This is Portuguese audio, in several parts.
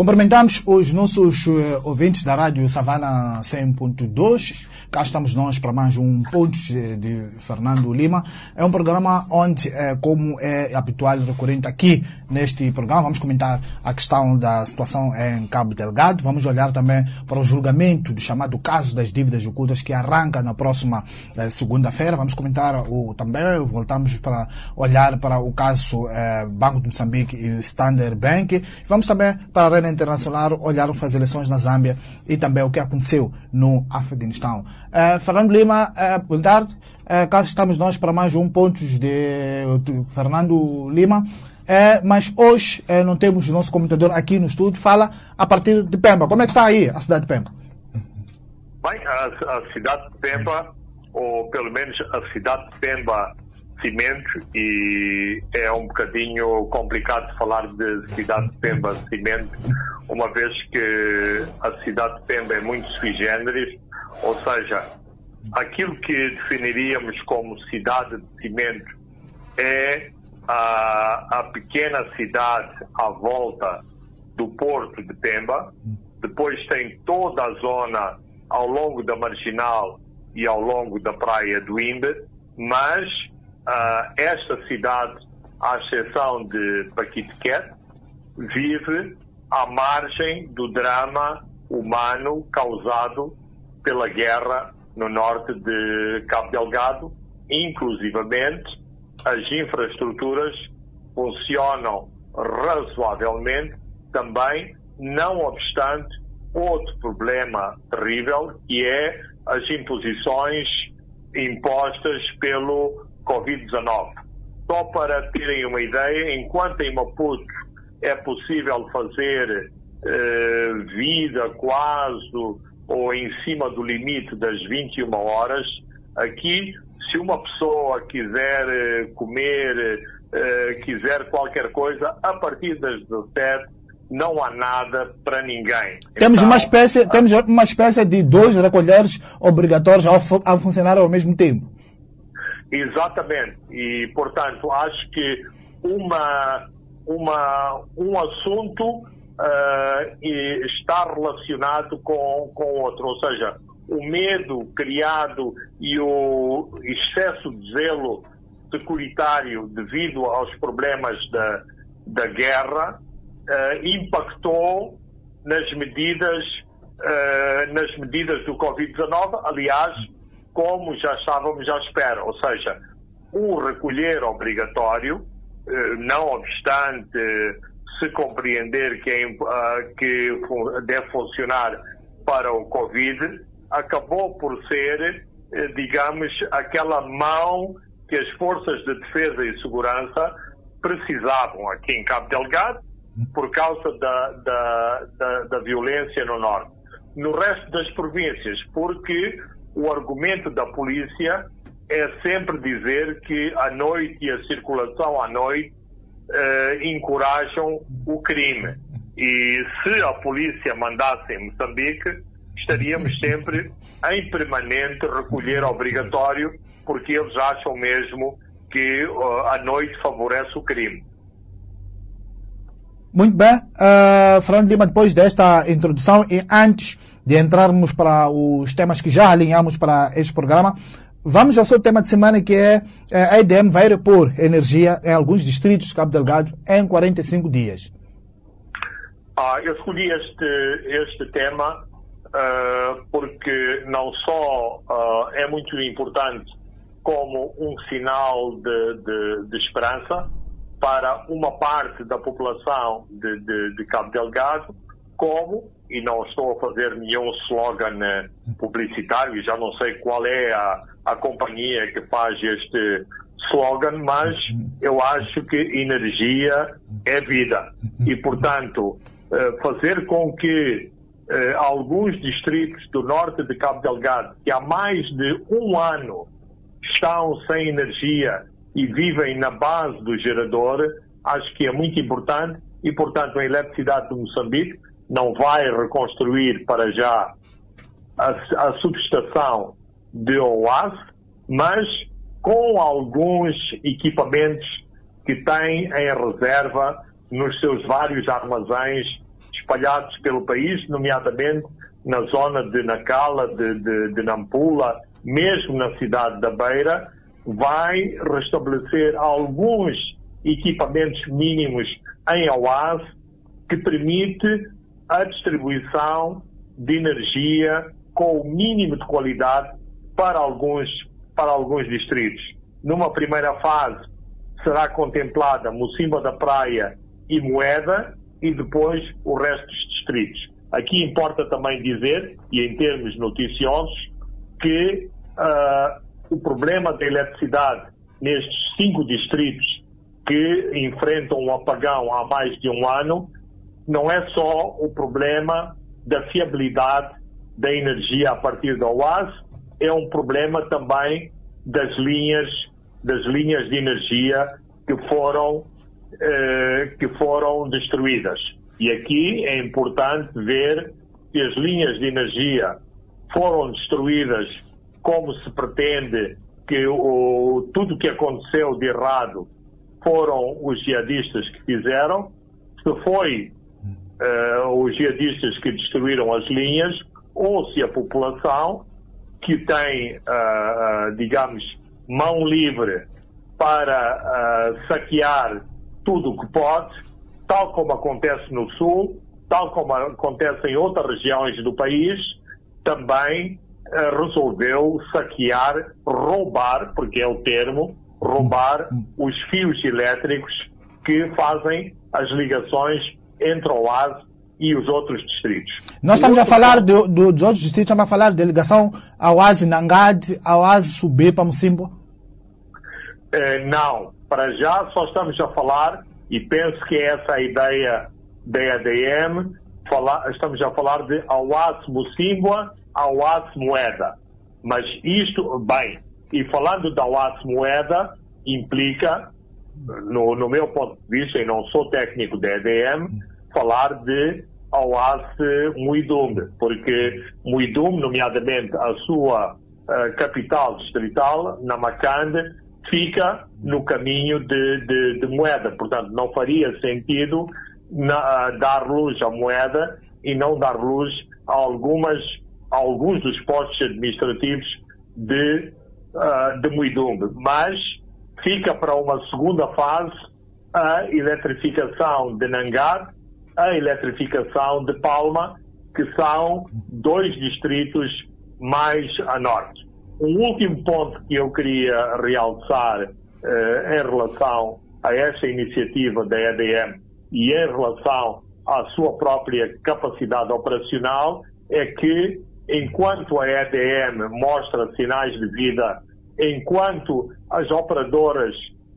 Cumprimentamos os nossos uh, ouvintes da Rádio Savana 100.2 Cá estamos nós para mais um Pontos de, Fernando Lima. É um programa onde, é, como é habitual e recorrente aqui neste programa, vamos comentar a questão da situação em Cabo Delgado. Vamos olhar também para o julgamento do chamado caso das dívidas ocultas que arranca na próxima eh, segunda-feira. Vamos comentar o, também, voltamos para olhar para o caso eh, Banco de Moçambique e Standard Bank. Vamos também para a internacional olhar para as eleições na Zâmbia e também o que aconteceu no Afeganistão. Uh, Fernando Lima, uh, boa tarde. Uh, cá estamos nós para mais um Pontos de, Fernando Lima. Uh, mas hoje não temos o nosso comentador aqui no estúdio. Fala a partir de Pemba. Como é que está aí a cidade de Pemba? Bem, a, a cidade de Pemba, ou pelo menos a cidade de Pemba Cimento, e é um bocadinho complicado falar de cidade de Pemba Cimento, uma vez que a cidade de Pemba é muito sui generis, ou seja, aquilo que definiríamos como cidade de cimento é a, a pequena cidade à volta do porto de Pemba, depois tem toda a zona ao longo da Marginal e ao longo da praia do Imbe, mas uh, esta cidade, à exceção de Paquitequete, vive à margem do drama humano causado pela guerra no norte de Cabo Delgado, inclusivamente as infraestruturas funcionam razoavelmente. Também, não obstante outro problema terrível, que é as imposições impostas pelo Covid-19. Só para terem uma ideia, enquanto em Maputo é possível fazer eh, vida quase ou em cima do limite das 21 horas. Aqui, se uma pessoa quiser eh, comer, eh, quiser qualquer coisa, a partir das 17 não há nada para ninguém. Temos, então, uma, espécie, a... temos uma espécie de dois recolheres obrigatórios a, a funcionar ao mesmo tempo. Exatamente. E, portanto, acho que uma, uma, um assunto uh, está relacionado com, com outro. Ou seja, o medo criado e o excesso de zelo securitário devido aos problemas da, da guerra uh, impactou nas medidas, uh, nas medidas do Covid-19, aliás, como já estávamos à espera. Ou seja, o recolher obrigatório, uh, não obstante se compreender que, é, uh, que deve funcionar para o Covid, acabou por ser, eh, digamos, aquela mão que as forças de defesa e segurança precisavam aqui em Cabo Delgado por causa da, da, da, da violência no norte. No resto das províncias, porque o argumento da polícia é sempre dizer que a noite e a circulação à noite uh, encorajam o crime. E se a polícia mandasse em Moçambique, estaríamos sempre em permanente recolher obrigatório, porque eles acham mesmo que uh, a noite favorece o crime. Muito bem, uh, Fernando Lima, depois desta introdução e antes de entrarmos para os temas que já alinhamos para este programa, Vamos ao seu tema de semana que é eh, a EDM vai repor energia em alguns distritos de Cabo Delgado em 45 dias. Ah, eu escolhi este, este tema uh, porque não só uh, é muito importante como um sinal de, de, de, esperança para uma parte da população de, de Cabo Delgado, como, e não estou a fazer nenhum slogan publicitário, já não sei qual é a, a companhia que faz este slogan, mas eu acho que energia é vida. E, portanto, eh, fazer com que eh, alguns distritos do norte de Cabo Delgado, que há mais de um ano estão sem energia e vivem na base do gerador, acho que é muito importante e, portanto, a eletricidade de Moçambique não vai reconstruir para já a, a subestação de OAS, mas com alguns equipamentos que tem em reserva nos seus vários armazéns espalhados pelo país, nomeadamente na zona de Nacala, de, de, de Nampula, mesmo na cidade da Beira, vai restabelecer alguns equipamentos mínimos em Oase que permite a distribuição de energia com o mínimo de qualidade para alguns, para alguns distritos. Numa primeira fase, será contemplada Mocimba da Praia e Moeda e depois o resto dos distritos. Aqui importa também dizer, e em termos noticiosos, que uh, o problema da eletricidade nestes cinco distritos que enfrentam um apagão há mais de um ano não é só o problema da fiabilidade da energia a partir da OAS, é um problema também das linhas das linhas de energia que foram eh, que foram destruídas. E aqui é importante ver que as linhas de energia foram destruídas como se pretende que o, tudo que aconteceu de errado foram os jihadistas que fizeram. Se foi os jihadistas que destruíram as linhas ou se a população que tem, uh, uh, digamos, mão livre para saquear tudo o que pode, tal como acontece no Sul, tal como acontece em outras regiões do país, também resolveu saquear, roubar, porque é o termo, roubar os fios elétricos que fazem as ligações entre o Oase e os outros distritos. Nós estamos a falar do, do, dos outros distritos, estamos a falar de ligação ao Oase Nangade, ao Oase Subê para Mocimbo? Eh, não, para já só estamos a falar, e penso que é essa a ideia da EDM, falar, estamos a falar de Awaz Mocimboa, Awaz Moeda. Mas isto, bem, e falando da Awaz Moeda, implica, no, no, meu ponto de vista, e não sou técnico da EDM, falar de Awaz Muidumbe, porque Muidumbe, nomeadamente a sua uh, capital distrital, Namakande, fica no caminho de, de, de, moeda. Portanto, não faria sentido na, dar luz à moeda e não dar luz a algumas a alguns dos postos administrativos de, uh, de Muidumbe. Mas fica para uma segunda fase a eletrificação de Nangar, a eletrificação de Palma, que são dois distritos mais a norte. Um último ponto que eu queria realçar uh, em relação a esta iniciativa da EDM e em relação à sua própria capacidade operacional é que, enquanto a EDM mostra sinais de vida, enquanto as operadoras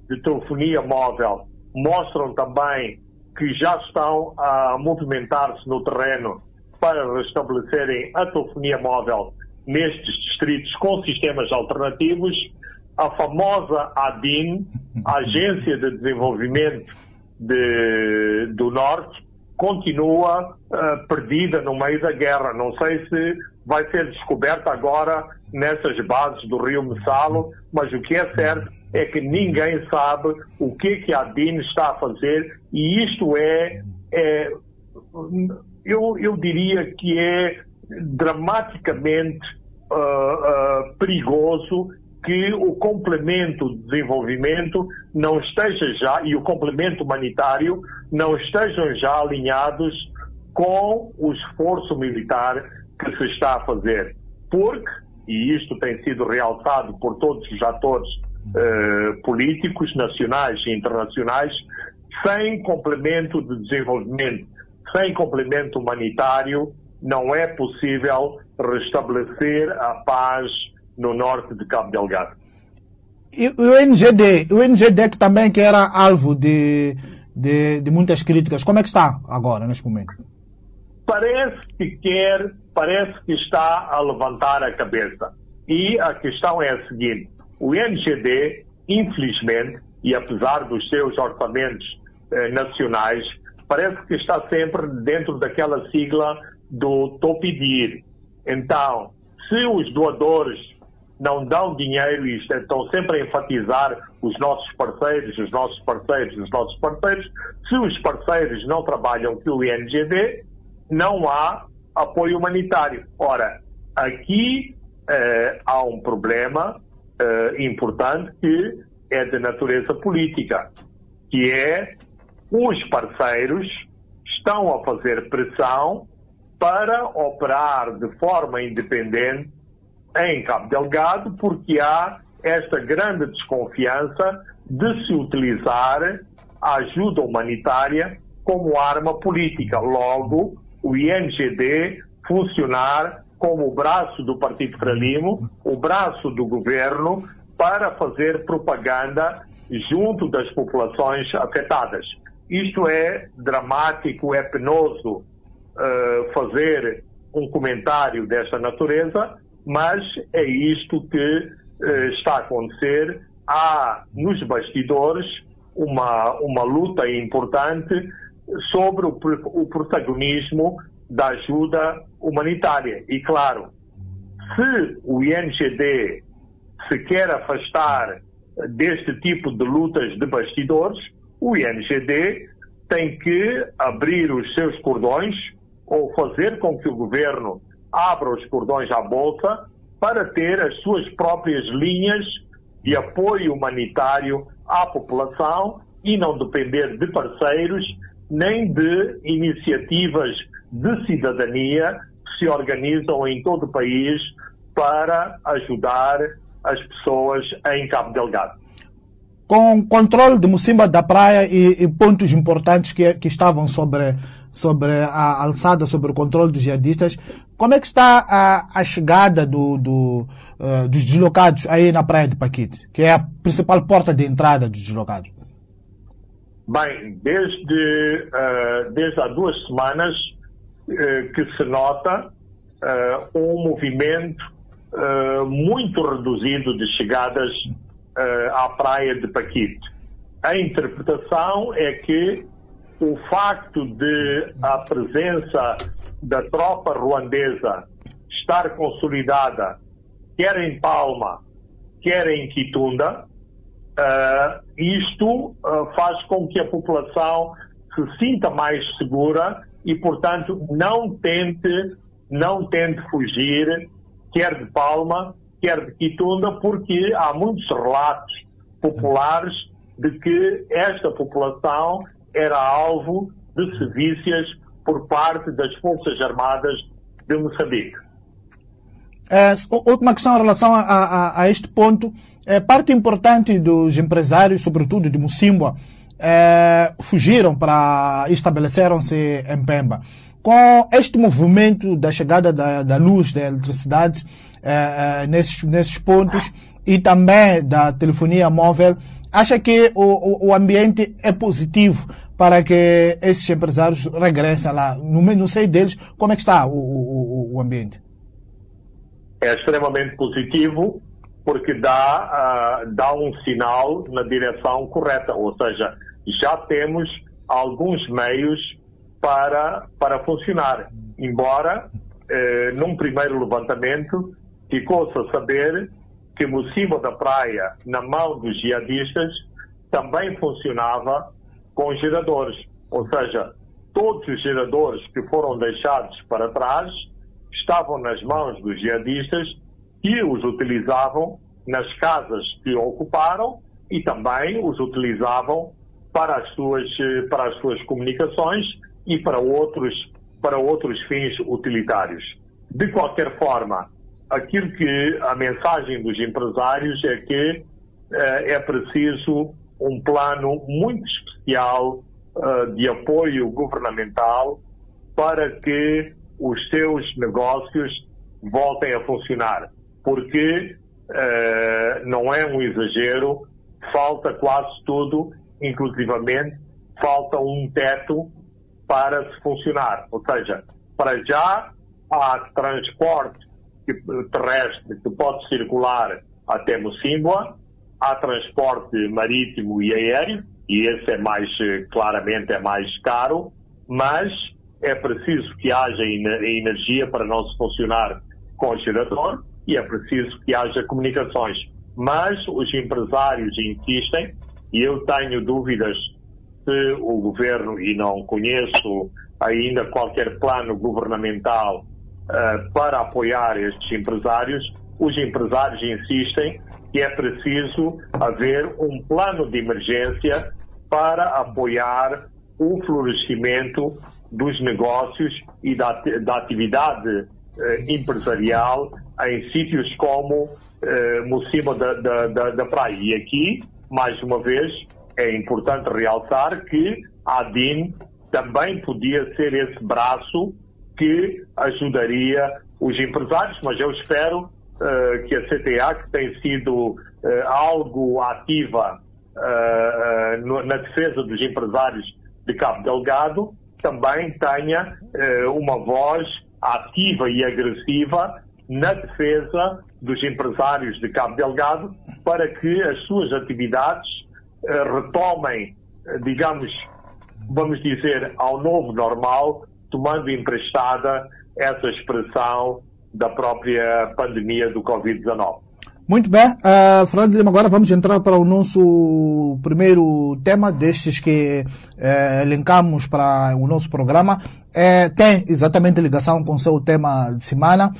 de telefonia móvel mostram também que já estão a movimentar-se no terreno para restabelecerem a telefonia móvel nestes distritos com sistemas alternativos, a famosa ADIN, Agência de Desenvolvimento de, do Norte, continua uh, perdida no meio da guerra. Não sei se vai ser descoberta agora nessas bases do Rio Messalo, mas o que é certo é que ninguém sabe o que, que a DIN está a fazer e isto é, é eu, eu diria que é dramaticamente uh, uh, perigoso que o complemento de desenvolvimento não esteja já, e o complemento humanitário, não estejam já alinhados com o esforço militar que se está a fazer. Porque, e isto tem sido realçado por todos os atores uh, políticos, nacionais e internacionais, sem complemento de desenvolvimento, sem complemento humanitário, não é possível restabelecer a paz no norte de Cabo Delgado. E o NGD, o NGD que também que era alvo de, de, de, muitas críticas, como é que está agora, neste momento? Parece que quer, parece que está a levantar a cabeça. E a questão é a seguinte, o NGD, infelizmente, e apesar dos seus orçamentos eh, nacionais, parece que está sempre dentro daquela sigla do Topidir. Então, se os doadores não dão dinheiro e estão sempre a enfatizar os nossos parceiros, os nossos parceiros, os nossos parceiros. Se os parceiros não trabalham com o INGD, não há apoio humanitário. Ora, aqui eh, há um problema eh, importante que é de natureza política, que é os parceiros estão a fazer pressão para operar de forma independente em Cabo Delgado, porque há esta grande desconfiança de se utilizar a ajuda humanitária como arma política. Logo, o INGD funcionar como o braço do Partido Frelimo, o braço do governo, para fazer propaganda junto das populações afetadas. Isto é dramático, é penoso uh, fazer um comentário desta natureza, mas é isto que uh, está a acontecer. Há nos bastidores uma, uma luta importante sobre o, o protagonismo da ajuda humanitária. E, claro, se o INGD se quer afastar deste tipo de lutas de bastidores, o INGD tem que abrir os seus cordões ou fazer com que o governo abra os cordões à bolsa para ter as suas próprias linhas de apoio humanitário à população e não depender de parceiros nem de iniciativas de cidadania que se organizam em todo o país para ajudar as pessoas em Cabo Delgado. Com controle de Mocimba da Praia e, e pontos importantes que, que estavam sobre, sobre a alçada, sobre o controle dos jihadistas, como é que está a, a chegada do, do, uh, dos deslocados aí na Praia de Paquite, que é a principal porta de entrada dos deslocados? Bem, desde, uh, desde há duas semanas uh, que se nota um movimento muito reduzido de chegadas à praia de Paquite. A interpretação é que o facto de a presença da tropa ruandesa estar consolidada, quer em Palma, quer em Quitunda, Uh, isto uh, faz com que a população se sinta mais segura e, portanto, não tente, não tente fugir, quer de Palma, quer de Quitunda, porque há muitos relatos populares de que esta população era alvo de sevícias por parte das Forças Armadas de Moçambique. É, última questão em relação a, a, a este ponto. É, parte importante dos empresários, sobretudo de Musimba, é, fugiram para estabeleceram-se em Pemba. Com este movimento da chegada da, da luz, da eletricidade é, é nesses, nesses pontos e também da telefonia móvel, acha que o, o ambiente é positivo para que esses empresários regressem lá? No, no deles, como é que está o, o, o ambiente? É extremamente positivo porque dá, uh, dá um sinal na direção correta, ou seja, já temos alguns meios para, para funcionar. Embora, eh, num primeiro levantamento, ficou-se a saber que o cimo da praia, na mão dos jihadistas, também funcionava com geradores. Ou seja, todos os geradores que foram deixados para trás estavam nas mãos dos jihadistas que os utilizavam nas casas que ocuparam e também os utilizavam para as suas, para as suas comunicações e para outros, para outros fins utilitários. De qualquer forma, aquilo que a mensagem dos empresários é que eh, é preciso um plano muito especial uh, de apoio governamental para que os seus negócios voltem a funcionar porque uh, não é um exagero, falta quase tudo, inclusivamente falta um teto para se funcionar. Ou seja, para já há transporte terrestre que pode circular até Mocimboa, há transporte marítimo e aéreo, e esse é mais, claramente é mais caro, mas é preciso que haja energia para não se funcionar com gerador e é preciso que haja comunicações. Mas os empresários insistem, e eu tenho dúvidas se o governo, e não conheço ainda qualquer plano governamental uh, para apoiar estes empresários, os empresários insistem que é preciso haver um plano de emergência para apoiar o florescimento dos negócios e da, da atividade eh, empresarial em sítios como eh, Mocima da, da, da, da, Praia. E aqui, mais uma vez, é importante realçar que a ADIN também podia ser esse braço que ajudaria os empresários, mas eu espero uh, que a CTA, que tem sido uh, algo ativa uh, na defesa dos empresários de Cabo Delgado, também tenha uma voz ativa e agressiva na defesa dos empresários de Cabo Delgado para que as suas atividades retomem, digamos, vamos dizer, ao novo normal, tomando emprestada essa expressão da própria pandemia do Covid-19. Muito bem, uh, Fernando Lima, agora vamos entrar para o nosso primeiro tema destes que uh, elencamos para o nosso programa. Uh, tem exatamente ligação com o seu tema de semana.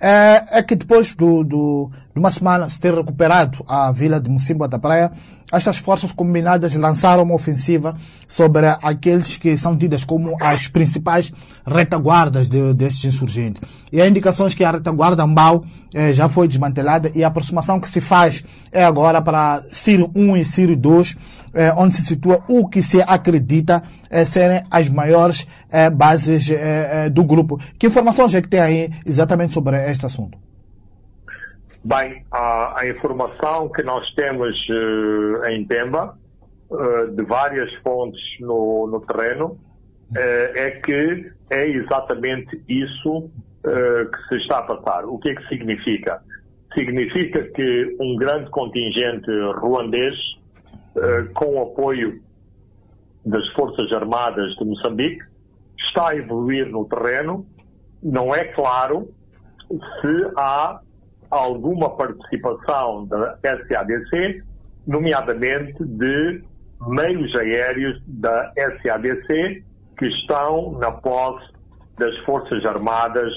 É, é que depois do, do, de uma semana se ter recuperado a vila de Mocimboa da Praia, estas forças combinadas lançaram uma ofensiva sobre aqueles que são tidas como as principais retaguardas de, destes insurgentes. E há indicações que a retaguarda Mbau eh, já foi desmantelada e a aproximação que se faz é agora para Ciro 1 e Ciro 2, eh, onde se situa o que se acredita eh, serem as maiores eh, bases eh, eh, do grupo. Que informações é que tem aí exatamente sobre este assunto? Bem, a, a informação que nós temos uh, em Pemba, uh, de várias fontes no, no terreno, uh, é que é exatamente isso que se está a passar. O que é que significa? Significa que um grande contingente ruandês, com o apoio das Forças Armadas de Moçambique, está a evoluir no terreno. Não é claro se há alguma participação da SADC, nomeadamente de meios aéreos da SADC que estão na posse das Forças Armadas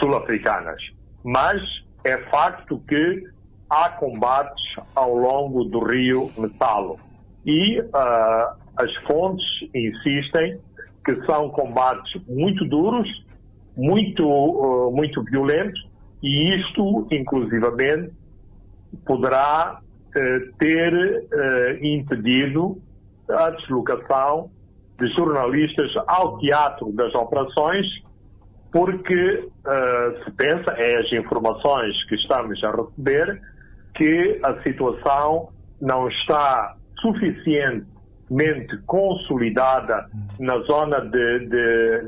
sul-africanas. Mas é facto que há combates ao longo do rio Metalo e uh, as fontes insistem que são combates muito duros, muito, uh, muito violentos e isto, inclusivamente, poderá eh, ter eh, impedido a deslocação de jornalistas ao teatro das operações, porque eh, se pensa, é as informações que estamos a receber, que a situação não está suficientemente consolidada na zona de, de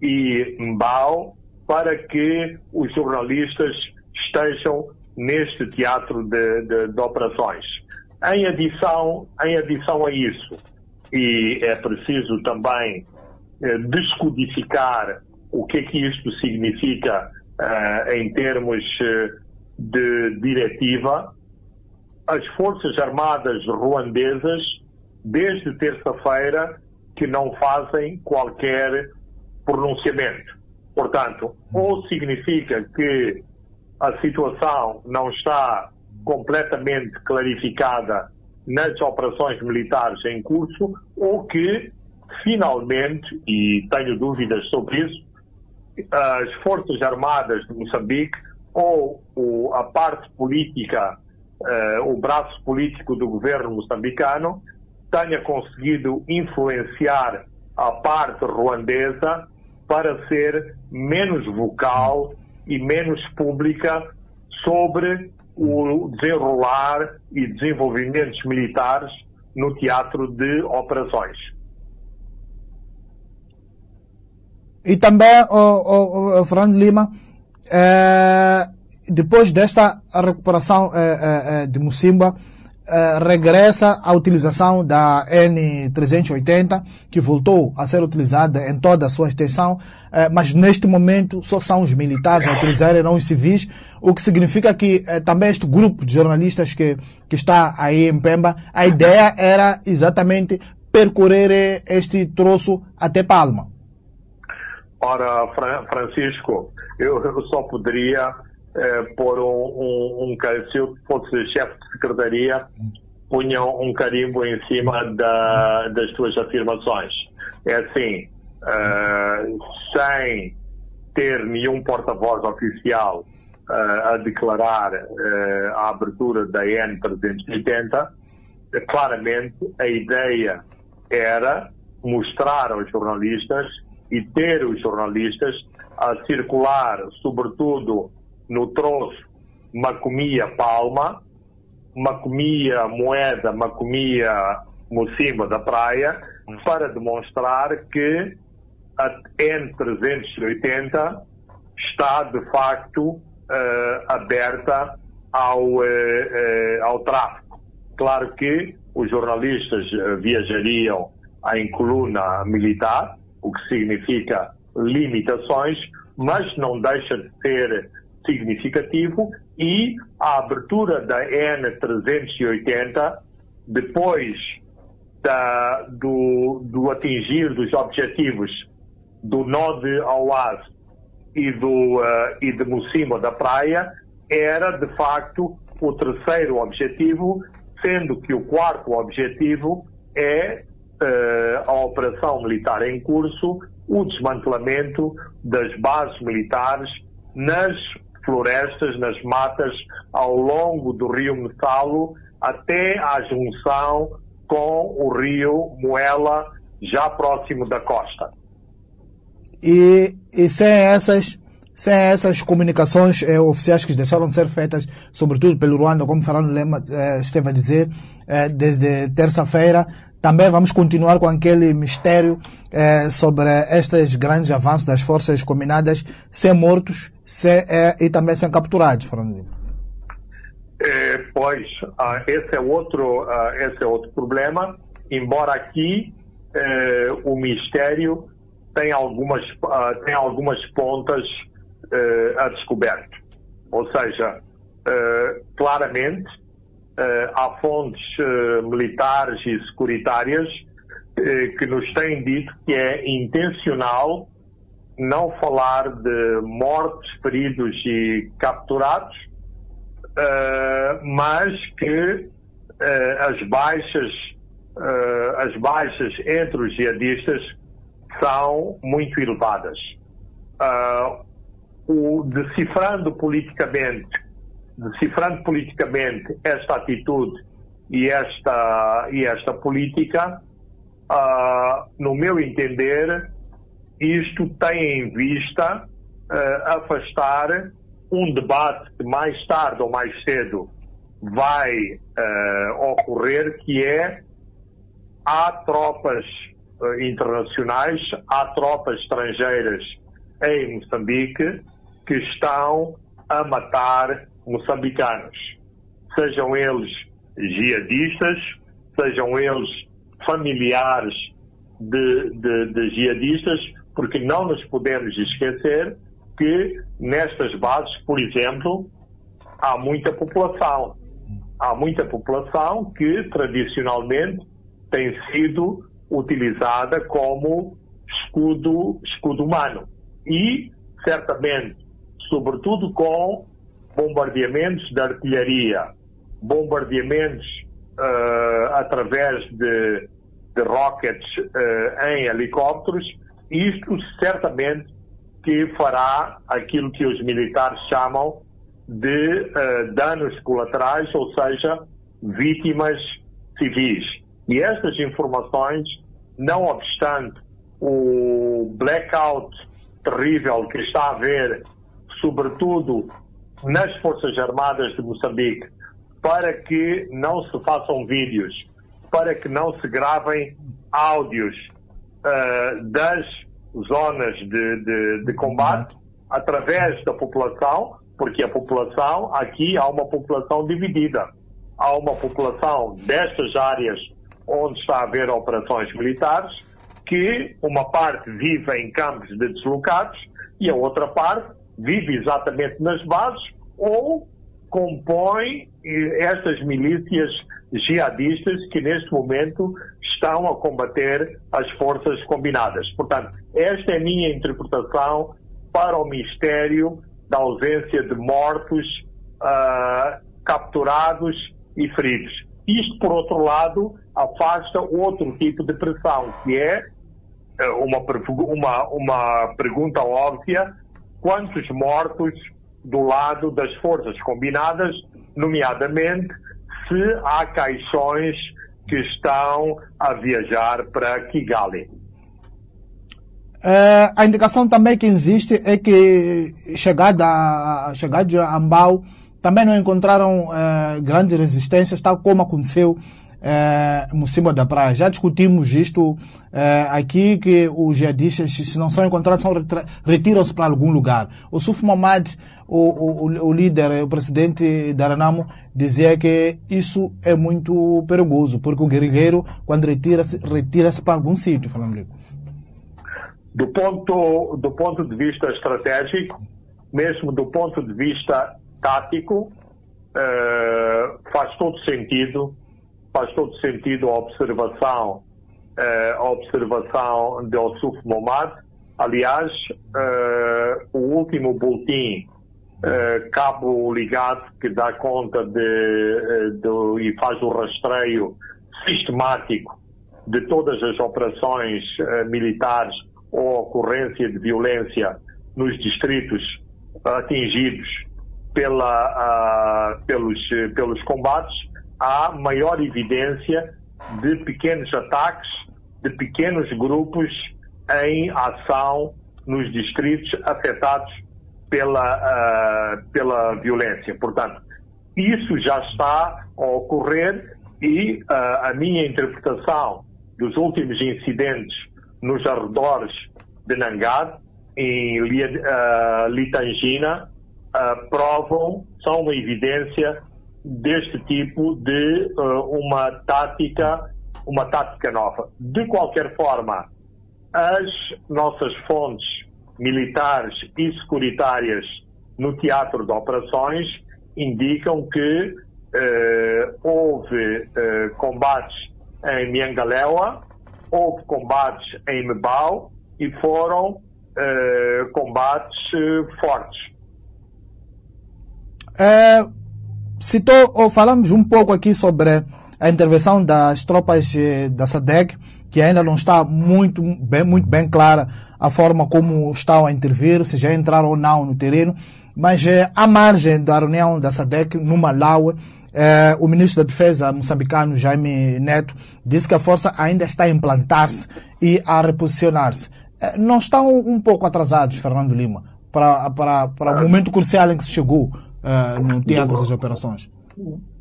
e Mbao para que os jornalistas estejam neste teatro de, de, de operações. Em adição, em adição a isso, e é preciso também eh, descodificar o que é que isto significa eh, em termos eh, de diretiva, as Forças Armadas ruandesas, desde terça-feira, que não fazem qualquer pronunciamento. Portanto, ou significa que a situação não está completamente clarificada nas operações militares em curso, ou que, finalmente, e tenho dúvidas sobre isso, as Forças Armadas de Moçambique ou o, a parte política, uh, o braço político do governo moçambicano, tenha conseguido influenciar a parte ruandesa para ser menos vocal e menos pública sobre o desenrolar e desenvolvimentos militares no teatro de operações. E também, o, o, Fernando Lima, é, depois desta recuperação é, é, de Mocimba, uh, regressa à utilização da N380, que voltou a ser utilizada em toda a sua extensão, uh, mas neste momento só são os militares a utilizar e não os civis, o que significa que uh, também este grupo de jornalistas que, que está aí em Pemba, a ideia era exatamente percorrer este troço até Palma. Ora, Francisco, eu só poderia eh, pôr um, um, um, se eu fosse chefe de secretaria, punha um carimbo em cima da, das tuas afirmações. É assim, uh, sem ter nenhum porta-voz oficial uh, a declarar uh, a abertura da N380, claramente a ideia era mostrar aos jornalistas e ter os jornalistas a circular, sobretudo no troço Macomia Palma, Macomia Moeda, Macomia Mocimba da Praia, para demonstrar que a N380 está de facto uh, aberta ao, uh, uh, ao tráfego. Claro que os jornalistas viajariam em coluna militar, o que significa limitações, mas não deixa de ser significativo e a abertura da N380, depois da, do, do, atingir dos objetivos do nó de Auaz e, do, uh, e de Mocima da Praia, era de facto o terceiro objetivo, sendo que o quarto objetivo é uh, a operação militar em curso, o desmantelamento das bases militares nas florestas, nas matas, ao longo do rio Metalo, até à junção com o rio Moela, já próximo da costa. E, e sem essas sem essas comunicações eh, oficiais que deixaram de ser feitas, sobretudo pelo Ruanda, como Fernando Lema eh, esteve a dizer, eh, desde terça-feira, também vamos continuar com aquele mistério eh, sobre estes grandes avanços das forças combinadas, sem mortos sem, eh, e também sem capturados, Fernando é, pois, ah, esse, é outro, ah, esse é outro problema, embora aqui eh, o mistério tem algumas, ah, tem algumas pontas a descoberto. Ou seja, claramente há fontes uh, militares e securitárias uh, que nos têm dito que é intencional não falar de mortes, feridos e capturados, mas que as baixas as baixas entre os jihadistas são muito elevadas. o decifrando politicamente decifrando politicamente esta atitude e esta, e esta política, uh, no meu entender, isto tem em vista uh, afastar um debate que mais tarde ou mais cedo vai uh, ocorrer, que é há tropas internacionais, há tropas estrangeiras em Moçambique que estão a matar moçambicanos, sejam eles jihadistas, sejam eles familiares de, de, de jihadistas, porque não nos podemos esquecer que nestas bases, por exemplo, há muita população. Há muita população que tradicionalmente tem sido utilizada como escudo, escudo humano. E, certamente, sobretudo com bombardeamentos de artilharia, bombardeamentos uh, através de, de rockets uh, em helicópteros, isto certamente que fará aquilo que os militares chamam de uh, danos colaterais, ou seja, vítimas civis. E estas informações, não obstante o blackout terrível que está a haver, sobretudo nas Forças Armadas de Moçambique para que não se façam vídeos, para que não se gravem áudios uh, das zonas de, de, de combate através da população, porque a população, aqui há uma população dividida. há uma população destas áreas onde está a haver operações militares, que uma parte vive em campos de deslocados e a outra parte vive exatamente nas bases ou compõe eh, estas milícias jihadistas que neste momento estão a combater as forças combinadas. Portanto, esta é a minha interpretação para o mistério da ausência de mortos, uh, capturados e feridos. Isto, por outro lado, afasta outro tipo de pressão, que é eh, uma, uma, uma pergunta óbvia: quantos mortos do lado das forças combinadas, nomeadamente se há caixões que estão a viajar para Kigali? Uh, a indicação também que existe é que chegada a, chegada a Ambau também não encontraram uh, grandes resistências, tal como aconteceu cima da praia. Já discutimos isto uh, aqui, que os jihadistas, se não são encontrados, retiram-se para algum lugar. O Suf Mamad, o, o, o, líder, o presidente da Aranamo, dizia que isso é muito perigoso, porque o guerrilheiro, quando retira-se, retira-se para algum sítio, falando do ponto, do ponto de vista estratégico, mesmo do ponto de vista tático, uh, faz todo sentido, faz todo sentido a observação, uh, a observação de Ossuf Momad. Aliás, uh, o último boletim cabo ligado que dá conta de, de, e faz o rastreio sistemático de todas as operações militares ou ocorrência de violência nos distritos atingidos pela, uh, pelos, pelos combates, há maior evidência de pequenos ataques, de pequenos grupos em ação nos distritos afetados pela, uh, pela violência. Portanto, isso já está a ocorrer e uh, a minha interpretação dos últimos incidentes nos arredores de Nangad, em uh, Litangina, uh, provam, são uma evidência deste tipo de uh, uma tática, uma tática nova. De qualquer forma, as nossas fontes militares e securitárias no teatro de operações indicam que uh, houve uh, combates em Miangalewa, houve combates em Mebau e foram uh, combates fortes. É, citou, ou falamos um pouco aqui sobre a intervenção das tropas da SADEC, que ainda não está muito bem, muito bem clara a forma como estão a intervir, se já entraram ou não no terreno, mas é, à margem da reunião da SADEC no Malawi, é, o ministro da Defesa moçambicano Jaime Neto disse que a força ainda está a implantar-se e a reposicionar-se. É, não estão um pouco atrasados, Fernando Lima, para, para, para o momento crucial em que se chegou uh, no teatro das operações?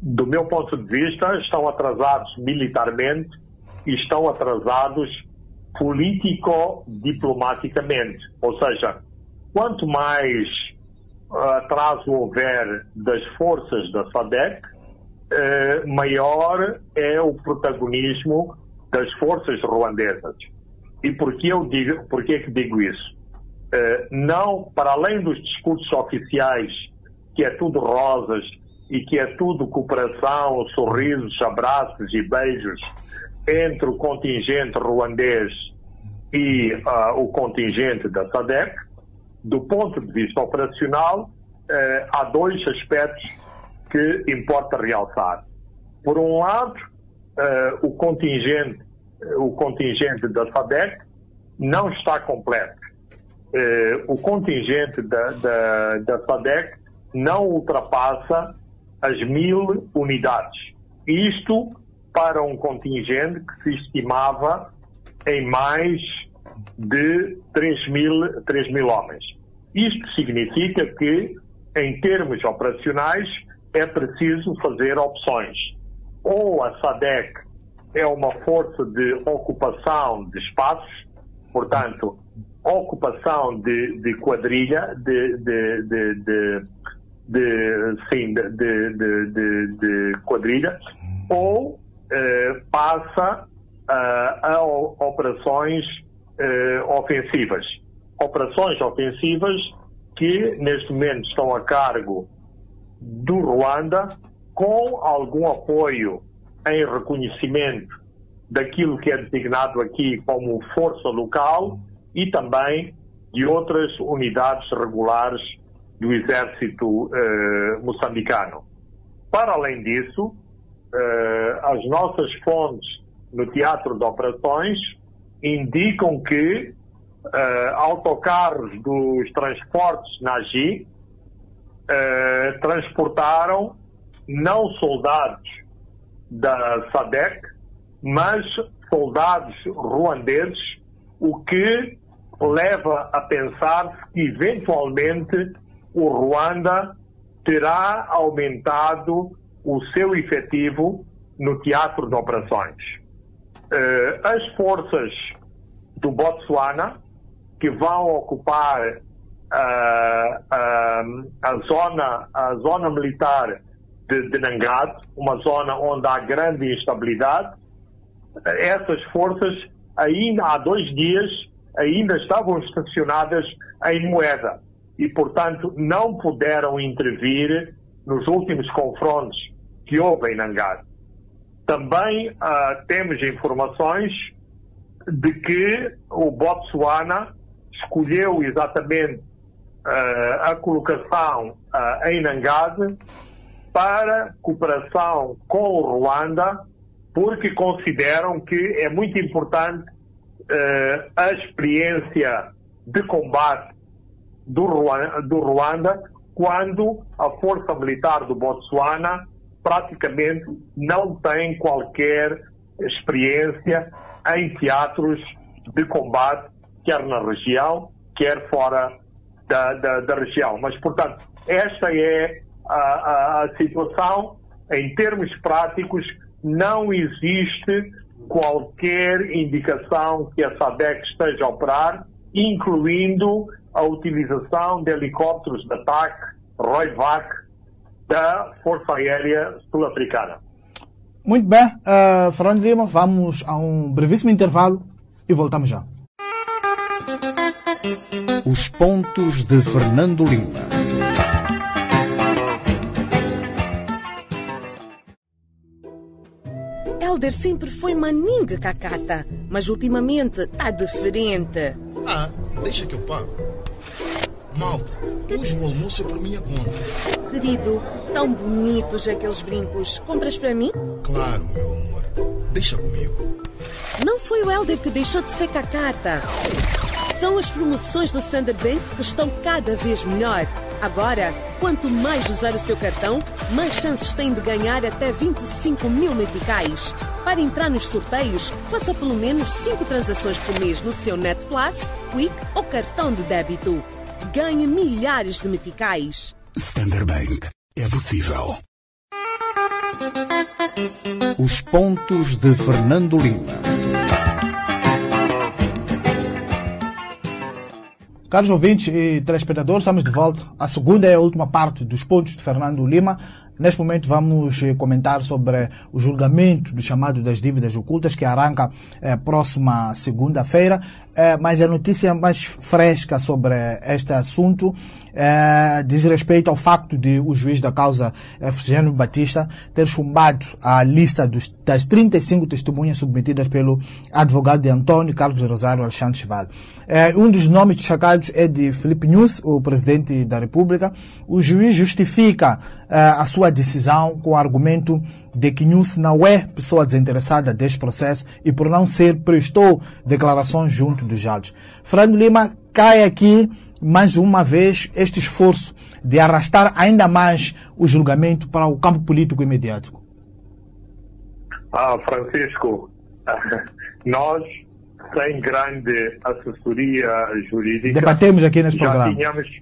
Do meu ponto de vista, estão atrasados militarmente e estão atrasados político-diplomaticamente. Ou seja, quanto mais atraso houver das forças da SADEC, eh, maior é o protagonismo das forças ruandesas. E por que eu digo, por que, que digo isso? Eh, não, para além dos discursos oficiais que é tudo rosas e que é tudo cooperação, sorrisos, abraços e beijos entre o contingente ruandês e uh, o contingente da SADEC, do ponto de vista operacional, uh, há dois aspectos que importa realçar. Por um lado, uh, o contingente o contingente da SADEC não está completo. o contingente da, da, da SADEC não ultrapassa as mil unidades. Isto para um contingente que se estimava em mais de 3 mil, 3 mil homens. Isto significa que, em termos operacionais, é preciso fazer opções. Ou a SADEC é uma força de ocupação de espaços, portanto, ocupação de, de quadrilha, de, de, de de, sim, de, de, de, quadrilha, ou eh, passa a operações eh, ofensivas. Operações ofensivas que neste momento estão a cargo do Ruanda com algum apoio em reconhecimento daquilo que é designado aqui como força local e também de outras unidades regulares do exército eh, moçambicano. Para além disso, eh, as nossas fontes no teatro de operações indicam que eh, autocarros dos transportes Nagi transportaram não soldados da SADEC, mas soldados ruandeses, o que leva a pensar que eventualmente o Ruanda terá aumentado o seu efetivo no teatro de operações. Uh, as forças do Botsuana, que vão ocupar uh, uh, a, zona, a zona militar de, de Nangad, uma zona onde há grande instabilidade, essas forças ainda há dois dias ainda estavam estacionadas em moeda e, portanto, não puderam intervir nos últimos confrontos que houve em Nangar. Também uh, temos informações de que o Botsuana escolheu exatamente uh, a colocação uh, em Nangade para cooperação com o Ruanda, porque consideram que é muito importante a experiência de combate do Ruanda, do Ruanda quando a força militar do Botsuana praticamente não tem qualquer experiência em teatros de combate, quer na região, quer fora da, da, da região. Mas, portanto, esta é a, a, a situação. Em termos práticos, não existe qualquer indicação que a SADEC esteja a operar, incluindo a utilização de helicópteros de ataque Royvac da Força Aérea Sul-Africana. Muito bem, uh, Fernando Lima, vamos a um brevíssimo intervalo e voltamos já. Os pontos de Fernando Lima. Elder sempre foi maninga cacata, mas ultimamente tá diferente. Ah, deixa que eu pago. Malta, hoje o almoço é por minha conta. Querido, tão bonitos aqueles brincos. Compras para mim? Claro, meu amor. Deixa comigo. Não foi o Helder que deixou de ser cacata. São as promoções do Standard Bank que estão cada vez melhor. Agora, quanto mais usar o seu cartão, mais chances tem de ganhar até 25 mil meticais. Para entrar nos sorteios, faça pelo menos 5 transações por mês no seu Net Plus, Quick ou cartão de débito ganhe milhares de meticais. Standard Bank. É possível. Os pontos de Fernando Lima. Caros ouvintes e telespectadores, estamos de volta. A segunda e a última parte dos pontos de Fernando Lima. Neste momento vamos eh, comentar sobre o julgamento do chamado das dívidas ocultas que arranca eh, próxima segunda-feira. Eh, mas a notícia mais fresca sobre este assunto eh, diz respeito ao facto de o juiz da causa, eh, Batista, ter chumbado a lista dos, das 35 testemunhas submetidas pelo advogado de Antônio Carlos Rosário Alexandre Chival. Eh, um dos nomes destacados é de Felipe Nunes, o presidente da República. O juiz justifica eh, a sua decisão com o argumento de que Nunes não é pessoa desinteressada deste processo e por não ser prestou declarações junto dos jados. Fernando Lima cai aqui mais uma vez este esforço de arrastar ainda mais o julgamento para o campo político imediato. Ah, Francisco, nós sem grande assessoria jurídica debatemos aqui nesse já programa. Tínhamos,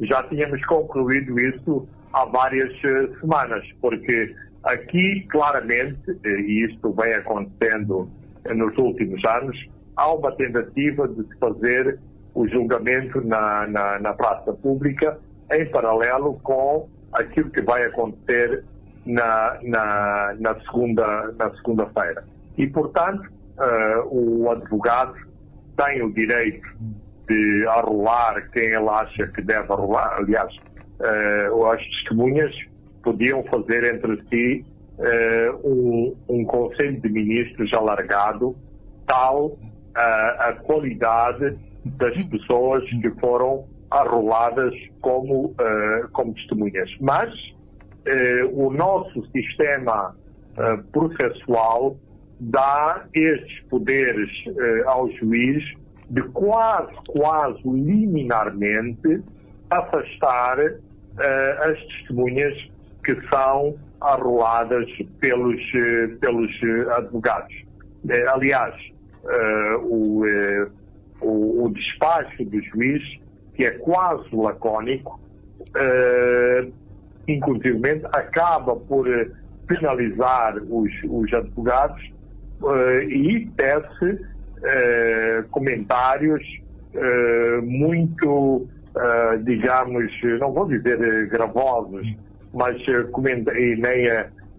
já tínhamos concluído isso há várias eh, semanas, porque aqui claramente, eh, e isto vem acontecendo nos últimos anos, há uma tentativa de se fazer o julgamento na, na, na praça pública em paralelo com aquilo que vai acontecer na, na, na segunda na segunda-feira. E, portanto, uh, o advogado tem o direito de arrolar quem ele acha que deve arrolar. Aliás, uh, as testemunhas podiam fazer entre si uh, um, um Conselho de Ministros alargado, tal uh, a qualidade das pessoas que foram arroladas como, uh, como testemunhas. Mas o nosso sistema processual dá estes poderes ao juiz de quase, quase liminarmente afastar as testemunhas que são arroladas pelos, eh, pelos eh, advogados. Aliás, o, o, o despacho do juiz, que é quase lacónico, inclusive acaba por penalizar os, os advogados e tece comentários muito, digamos, não vou dizer gravosos, mas eh, e nem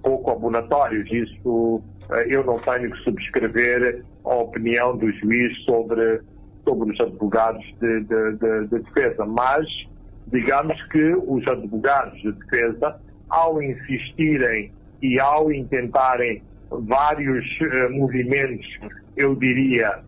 pouco abonatórios. Isso eh, eu não tenho que subscrever a opinião do juiz sobre, sobre os advogados de, de, de, de defesa, mas digamos que os advogados de defesa, ao insistirem e ao intentarem vários movimentos, eu diria,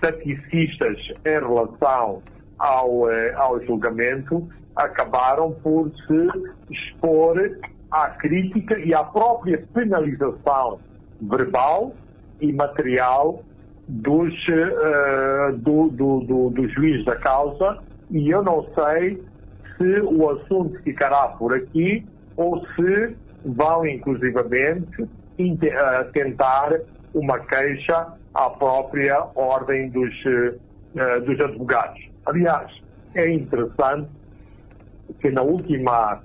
taticistas em relação ao, uh, ao julgamento, acabaram por se expor à crítica e à própria penalização verbal e material dos, uh, do, do, do, do juiz da causa e eu não sei se o assunto ficará por aqui ou se vão inclusivamente uh, tentar uma queixa à própria ordem dos, uh, dos advogados. Aliás, é interessante que na última,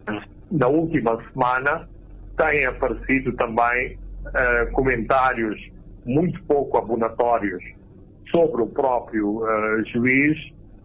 na última semana têm aparecido também uh, comentários muito pouco abonatórios sobre o próprio uh, juiz,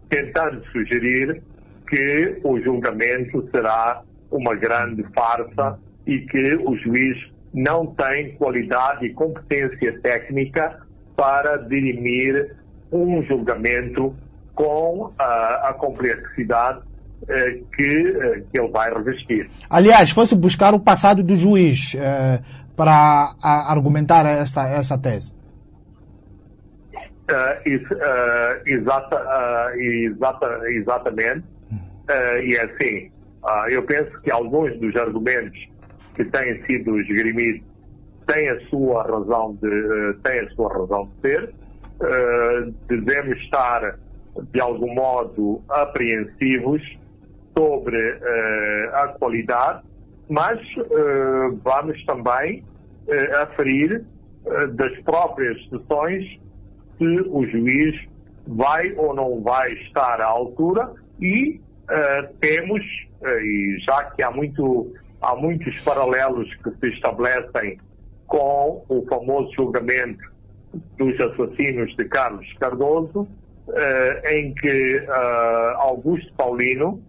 tentando sugerir que o julgamento será uma grande farsa e que o juiz não tem qualidade e competência técnica para dirimir um julgamento com uh, a complexidade eh, que, eh, que ele vai revestir. Aliás, fosse buscar o passado do juiz eh, para argumentar esta, essa tese. Uh, is, uh, exata, uh, exata, exatamente. e é assim, eu penso que alguns dos argumentos que têm sido esgrimidos têm a sua razão de, têm a sua razão de ser. devemos estar, de algum modo, apreensivos sobre uh, a qualidade, mas uh, vamos também uh, aferir das próprias sessões se o juiz vai ou não vai estar à altura e temos, e já que há, muito, há muitos paralelos que se estabelecem com o famoso julgamento dos assassinos de Carlos Cardoso, em que Augusto Paulino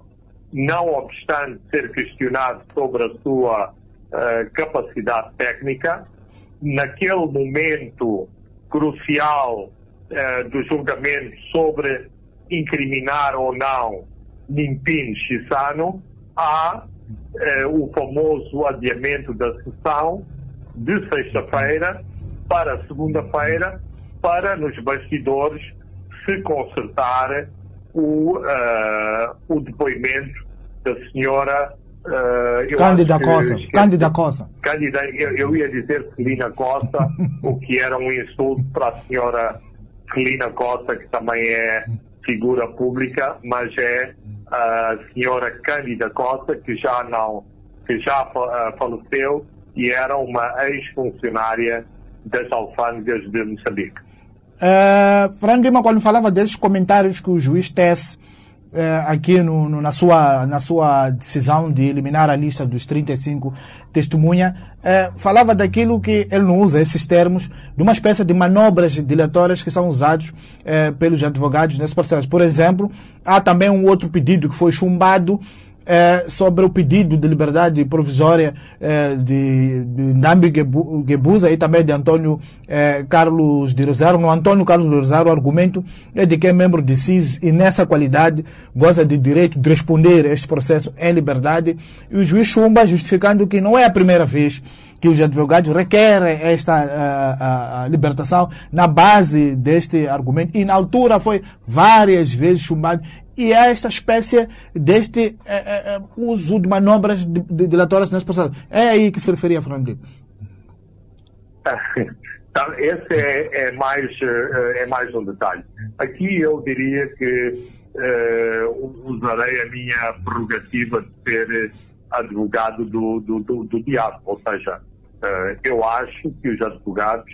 não obstante ser questionado sobre a sua uh, capacidade técnica, naquele momento crucial uh, do julgamento sobre incriminar ou não Nimpin Chissano, há uh, o famoso adiamento da sessão de sexta-feira para segunda-feira, para nos bastidores se consertar o, o depoimento da senhora. Uh, Cândida Costa. Cândida Costa. Cândida, eu, eu, ia dizer Celina Costa, o que era um insulto para a senhora Celina Costa, que também é figura pública, mas é a senhora Cândida Costa, que já não, que já uh, faleceu e era uma ex-funcionária das alfândegas de Moçambique. Uh, Fernando Lima, quando falava desses comentários que o juiz tece eh, aqui no, no, na, sua, na sua decisão de eliminar a lista dos 35 testemunha, eh, falava daquilo que ele não usa, esses termos, de uma espécie de manobras dilatórias que são usados pelos advogados nesse processo. Por exemplo, há também um outro pedido que foi chumbado eh, sobre o pedido de liberdade provisória eh, de, de Ndambi Gebu- Gebuza e também de Antônio eh, Carlos de Rosário. No Antônio Carlos de Rosário, o argumento é de que é membro de CIS e nessa qualidade goza de direito de responder a este processo em liberdade. E o juiz Chumba justificando que não é a primeira vez que os advogados requerem esta ah, libertação na base deste argumento e na altura foi várias vezes chumbado e há esta espécie deste eh, eh, eh, uso de manobras dilatórias nesse processo. É aí que se referia, Fernando. Então, esse é, é mais, eh, é mais um detalhe. Aqui eu diria que eh, usarei a minha prerrogativa de ser advogado do, do, do, do diabo. Ou seja, eh, eu acho que os advogados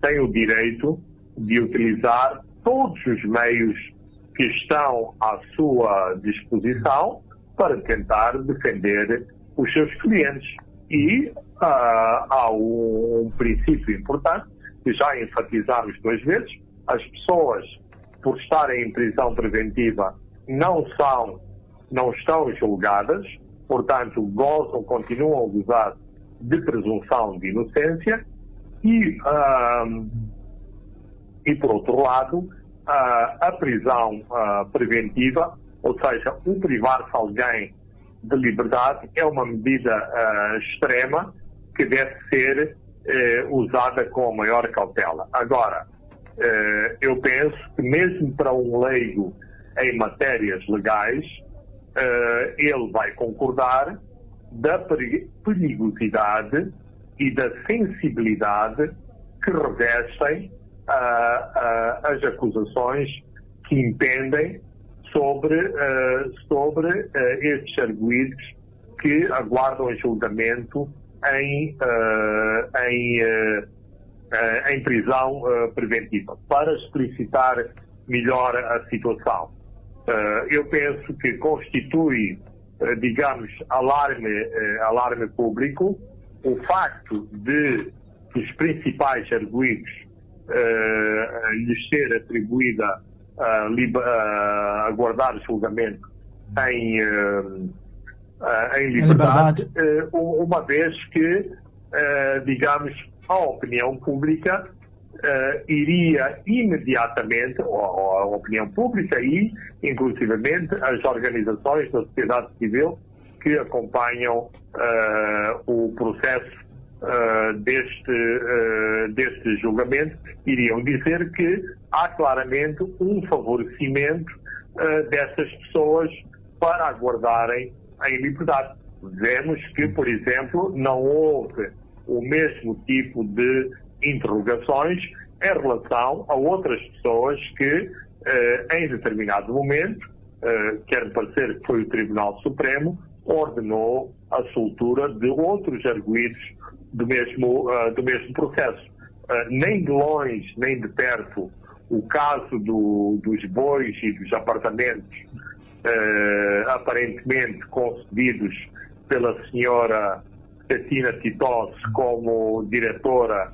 têm o direito de utilizar todos os meios que estão à sua disposição para tentar defender os seus clientes. E ah, há um, um princípio importante que já enfatizamos duas vezes: as pessoas, por estarem em prisão preventiva, não são, não estão julgadas, portanto, gozam, continuam a gozar de presunção de inocência e ah, e, por outro lado, a, a prisão ah, preventiva, ou seja, o privar-se alguém de liberdade, é uma medida ah, extrema que deve ser eh, usada com a maior cautela. Agora, eh, eu penso que mesmo para um leigo em matérias legais, eh, ele vai concordar da peri- perigosidade e da sensibilidade que revestem ah, ah, as acusações que impendem sobre, ah, sobre ah, estes arguídos que aguardam julgamento em, ah, em, em prisão preventiva. Para explicitar melhor a situação, eu penso que constitui, digamos, alarme, alarme público o facto de os principais arguídos eh, lhes ser atribuída a aguardar julgamento em, eh, eh, em liberdade, uma vez que, digamos, a opinião pública iria imediatamente, ou, ou a opinião pública e, inclusivamente, as organizações da sociedade civil que acompanham o processo eh, deste, eh, deste julgamento iriam dizer que há claramente um favorecimento eh, dessas pessoas para aguardarem em liberdade. Vemos que, por exemplo, não houve o mesmo tipo de interrogações em relação a outras pessoas que, em determinado momento, quer parecer que foi o Tribunal Supremo, ordenou a soltura de outros arguídos do mesmo, ah, do mesmo processo. Ah, nem de longe, nem de perto, o caso do- dos bois e dos apartamentos eh, aparentemente concedidos pela senhora Catina Titós como diretora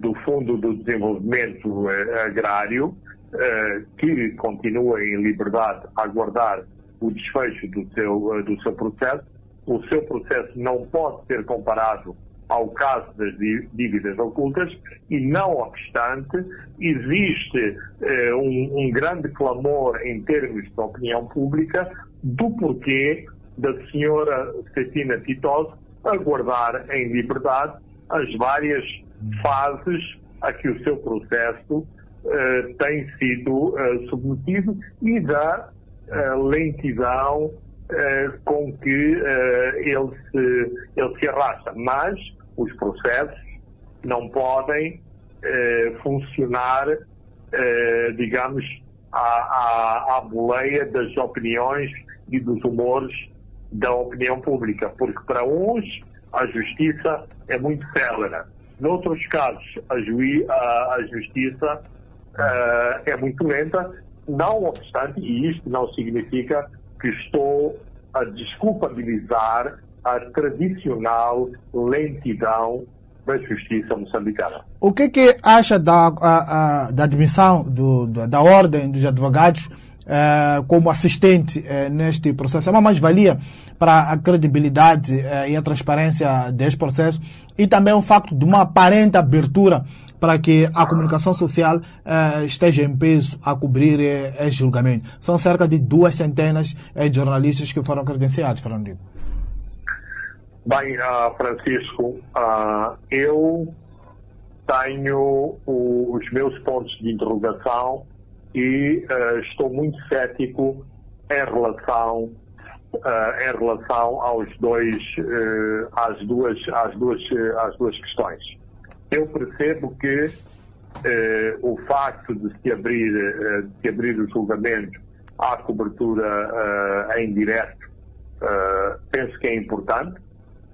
do Fundo do Desenvolvimento eh, Agrário, eh, que continua em liberdade a aguardar o desfecho do seu, eh, do seu processo. O seu processo não pode ser comparado ao caso das dí- dívidas ocultas e, não obstante, existe eh, um, um grande clamor em termos de opinião pública do porquê da senhora Cetina Titós aguardar em liberdade as várias fases a que o seu processo eh, tem sido eh, submetido e da eh, lentidão eh, com que eh, ele, se, ele se arrasta. Mas os processos não podem eh, funcionar, eh, digamos, à, à, à boleia das opiniões e dos humores da opinião pública, porque para uns a justiça é muito célere, noutros casos a, juí- a- a justiça eh, é muito lenta, não obstante, e isto não significa que estou a desculpabilizar a tradicional lentidão da justiça moçambicana. O que que acha da, a- a- da admissão do, da, da ordem dos advogados como assistente neste processo. É uma mais-valia para a credibilidade e a transparência deste processo e também o facto de uma aparente abertura para que a comunicação social esteja em peso a cobrir este julgamento. São cerca de duas centenas de jornalistas que foram credenciados, Fernando. Bem, uh, Francisco, uh, eu tenho o, os meus pontos de interrogação e uh, estou muito cético em relação em relação aos dois às duas às duas às duas questões. Eu percebo que o facto de se abrir de se abrir o julgamento à cobertura em direto penso que é importante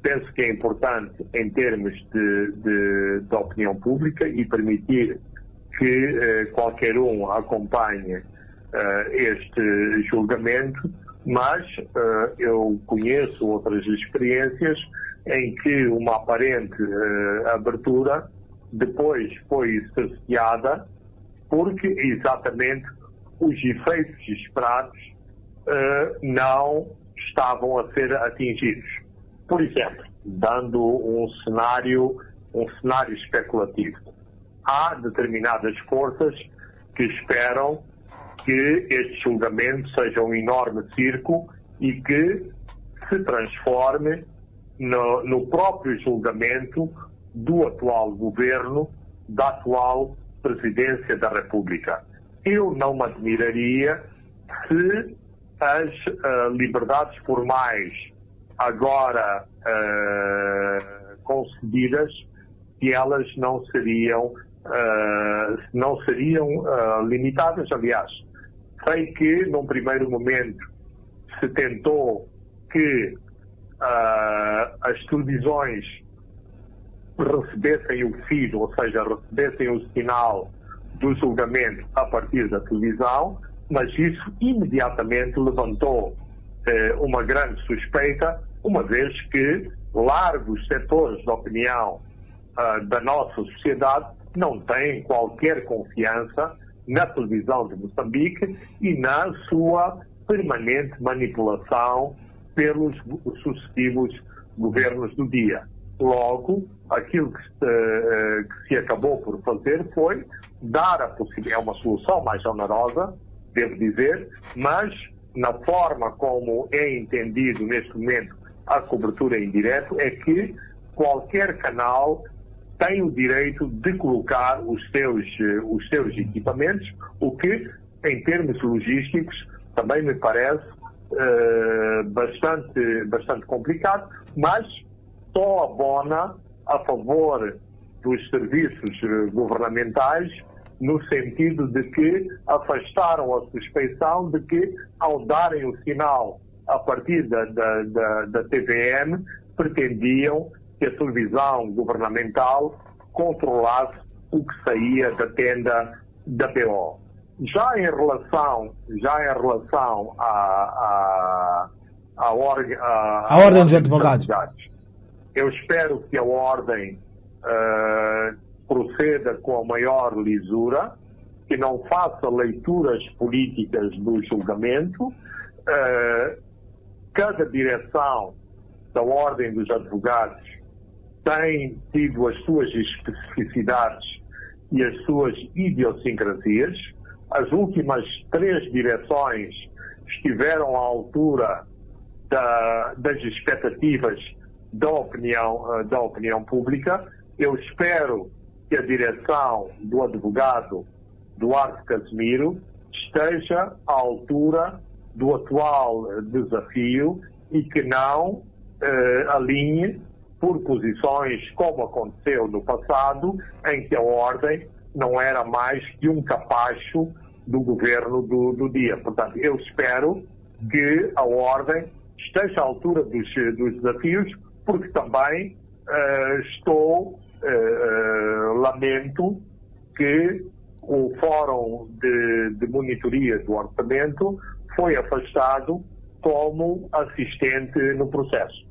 penso que é importante em termos de, de, de opinião pública e permitir que eh, qualquer um acompanhe eh, este julgamento, mas eh, eu conheço outras experiências em que uma aparente eh, abertura depois foi cerceada porque exatamente os efeitos esperados eh, não estavam a ser atingidos. Por exemplo, dando um cenário, um cenário especulativo. Há determinadas forças que esperam que este julgamento seja um enorme circo e que se transforme no, no próprio julgamento do atual governo, da atual presidência da República. Eu não me admiraria se as uh, liberdades formais agora uh, concedidas que elas não seriam uh, não seriam uh, limitadas. Aliás, sei que num primeiro momento se tentou que as televisões recebessem o feed, ou seja, recebessem o sinal do julgamento a partir da televisão, mas isso imediatamente levantou uma grande suspeita uma vez que largos setores da opinião uh, da nossa sociedade não têm qualquer confiança na televisão de Moçambique e na sua permanente manipulação pelos sucessivos governos do dia. Logo, aquilo que se, uh, que se acabou por fazer foi dar a possibilidade, é uma solução mais onerosa, devo dizer, mas na forma como é entendido neste momento a cobertura em direto é que qualquer canal tem o direito de colocar os seus, eh, os seus equipamentos, o que, em termos logísticos, também me parece uh, bastante, bastante complicado, mas só abona a favor dos serviços eh, governamentais no sentido de que afastaram a suspeição de que, ao darem o sinal a partir da, da, da, da TVM, pretendiam que a televisão governamental controlasse o que saía da tenda da BO. Já em relação, já em relação à, à, orga, à, a ordem dos advogados. advogados, eu espero que a ordem uh, proceda com a maior lisura, que não faça leituras políticas do julgamento, uh, cada direção da Ordem dos Advogados tem tido as suas especificidades e as suas idiosincrasias. As últimas três direções estiveram à altura da, das expectativas da opinião, eh, da opinião pública. Eu espero que a direção do advogado Duarte Casimiro esteja à altura do atual eh, desafio e que não eh, alinhe por posições como aconteceu no passado, em que a ordem não era mais que um capacho do governo do, do dia. Portanto, eu espero que a ordem esteja à altura dos, dos desafios, porque também estou, lamento que o Fórum de, de Monitoria do Orçamento foi afastado como assistente no processo.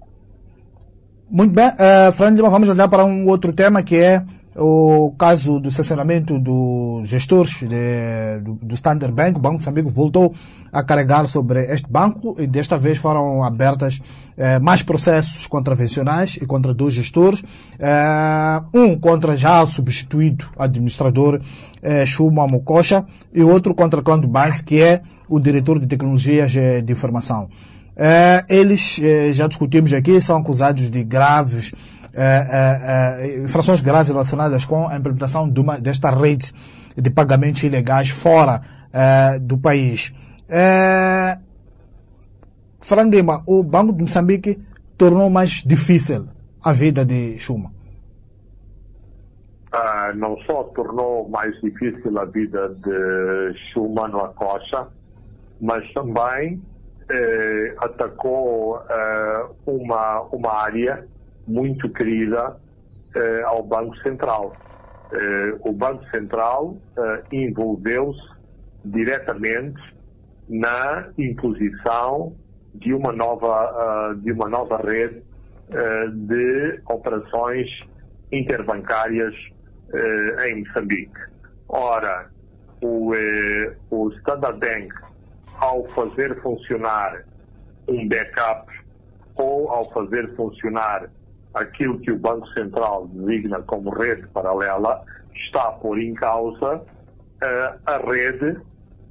Muito bem, uh, Fernando vamos olhar para um outro tema que é o caso do censuramento dos gestores de, do, do Standard Bank, o Banco de Moçambique voltou a carregar sobre este banco e desta vez foram abertas eh, mais processos contravencionais e contra dois gestores, eh, um contra já substituído administrador eh, Mokocha e outro contra Clã do Bank, que é o diretor de tecnologias de informação. Eh, eles, eh, já discutimos aqui, são acusados de graves infrações graves relacionadas com a implementação de uma, desta rede de pagamentos ilegais fora do país. Fernando Lima, o Banco de Moçambique tornou mais difícil a vida de Chuma. Uh, não só tornou mais difícil a vida de Chuma no Acocha, mas também eh, atacou eh, uma, uma área muito querida eh, ao Banco Central. Eh, o Banco Central eh, envolveu-se diretamente na imposição de uma nova, uh, de uma nova rede uh, de operações interbancárias uh, em Moçambique. Ora, o, o Standard Bank, ao fazer funcionar um backup ou ao fazer funcionar aquilo que o Banco Central designa como rede paralela, está a pôr em causa a rede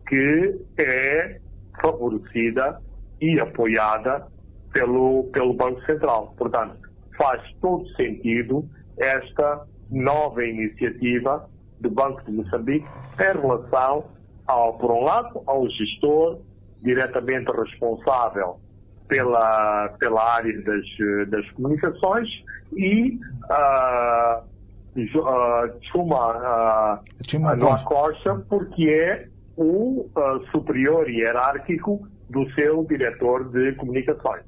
que é favorecida e apoiada pelo, pelo Banco Central. Portanto, faz todo sentido esta nova iniciativa do Banco de Moçambique em relação, ao, por um lado, ao gestor diretamente responsável pela, pela área das, das comunicações e uh, uh, Chuma uh, Noa Costa, porque é o uh, superior hierárquico do seu diretor de comunicações.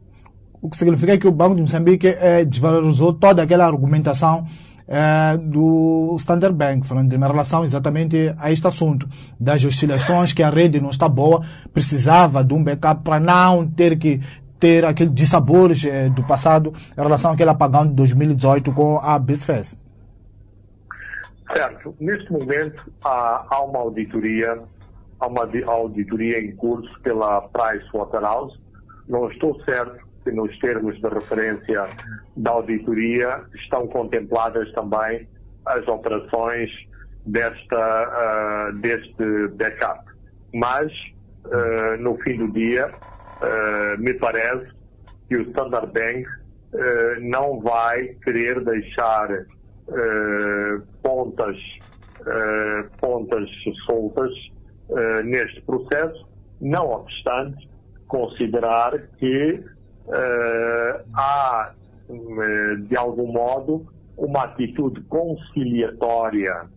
O que significa que o Banco de Moçambique eh, desvalorizou toda aquela argumentação eh, do Standard Bank, falando em relação exatamente a este assunto, das oscilações, que a rede não está boa, precisava de um backup para não ter que ter aqueles dissabores eh, do passado em relação àquele apagão de 2018 com a BizFest. Certo. Neste momento há, há uma auditoria há uma auditoria em curso pela Pricewaterhouse. Não estou certo que nos termos de referência da auditoria estão contempladas também as operações desta, uh, deste backup. Mas, uh, no fim do dia, uh, me parece que o Standard Bank não vai querer deixar pontas, pontas soltas neste processo, não obstante considerar que uh, há, uh, de algum modo, uma atitude conciliatória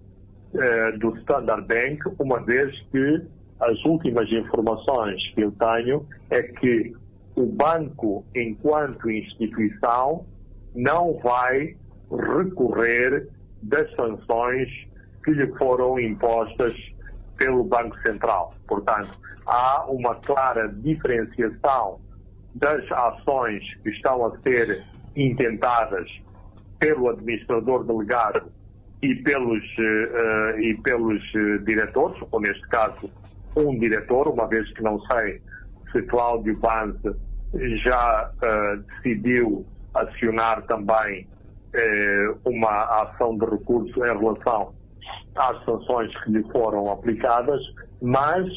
do Standard Bank, uma vez que as últimas informações que eu tenho é que o banco, enquanto instituição, não vai recorrer das sanções que lhe foram impostas pelo Banco Central. Portanto, há uma clara diferenciação das ações que estão a ser intentadas pelo administrador delegado e pelos, uh, e pelos uh, diretores, ou neste caso, um diretor, uma vez que não sei se Cláudio Banze já uh, decidiu acionar também uma ação de recurso em relação às sanções que lhe foram aplicadas, mas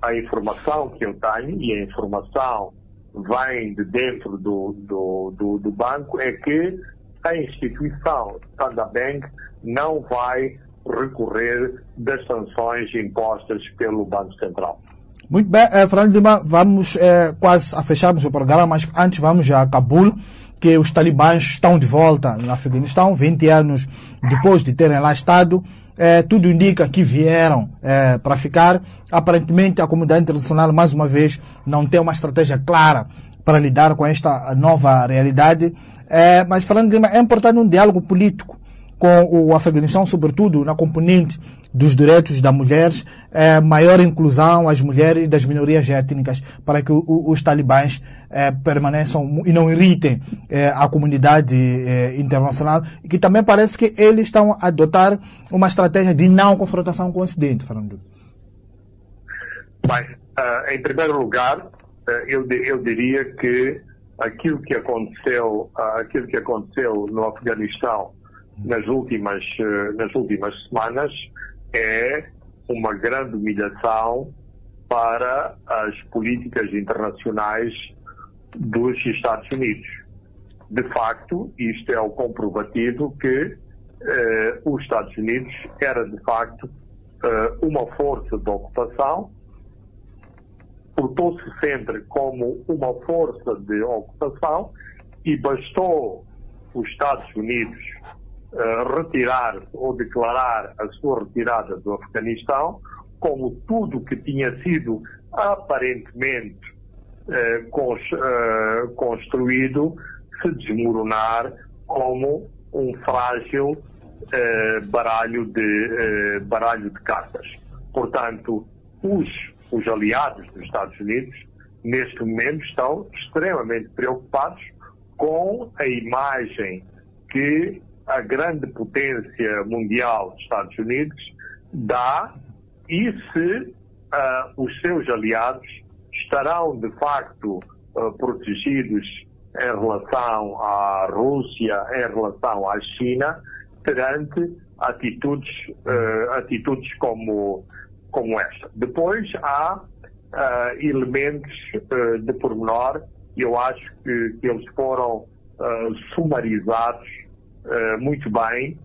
a informação que eu tenho, e a informação vem de dentro do, do, do, do banco, é que a instituição Standard Bank não vai recorrer das sanções impostas pelo Banco Central. Muito bem, eh, Fernando Lima, vamos eh, quase a fecharmos o programa, mas antes vamos a Cabul que os talibãs estão de volta no Afeganistão, 20 anos depois de terem lá estado. É, tudo indica que vieram é, para ficar. Aparentemente, a comunidade internacional, mais uma vez, não tem uma estratégia clara para lidar com esta nova realidade. É, mas, falando de é importante um diálogo político com o Afeganistão, sobretudo na componente dos direitos das mulheres, eh, maior inclusão às mulheres das minorias étnicas, para que o, os talibãs eh, permaneçam e não irritem eh, a comunidade internacional, e que também parece que eles estão a adotar uma estratégia de não confrontação com o Ocidente, Fernando. Bem, uh, em primeiro lugar, uh, eu, eu diria que aquilo que aconteceu, uh, aquilo que aconteceu no Afeganistão nas últimas, nas últimas semanas é uma grande humilhação para as políticas internacionais dos Estados Unidos. De facto, isto é o comprovativo que eh, os Estados Unidos era de facto eh, uma força de ocupação, portou-se sempre como uma força de ocupação e bastou os Estados Unidos retirar ou declarar a sua retirada do Afeganistão, como tudo que tinha sido aparentemente cons, uh, construído se desmoronar como um frágil baralho, de, baralho de cartas. Portanto, os, os aliados dos Estados Unidos, neste momento, estão extremamente preocupados com a imagem que a grande potência mundial dos Estados Unidos dá e se uh, os seus aliados estarão de facto uh, protegidos em relação à Rússia, em relação à China, perante atitudes, uh, atitudes como, como esta. Depois há elementos de pormenor, eu acho que, que eles foram sumarizados uh, muito bem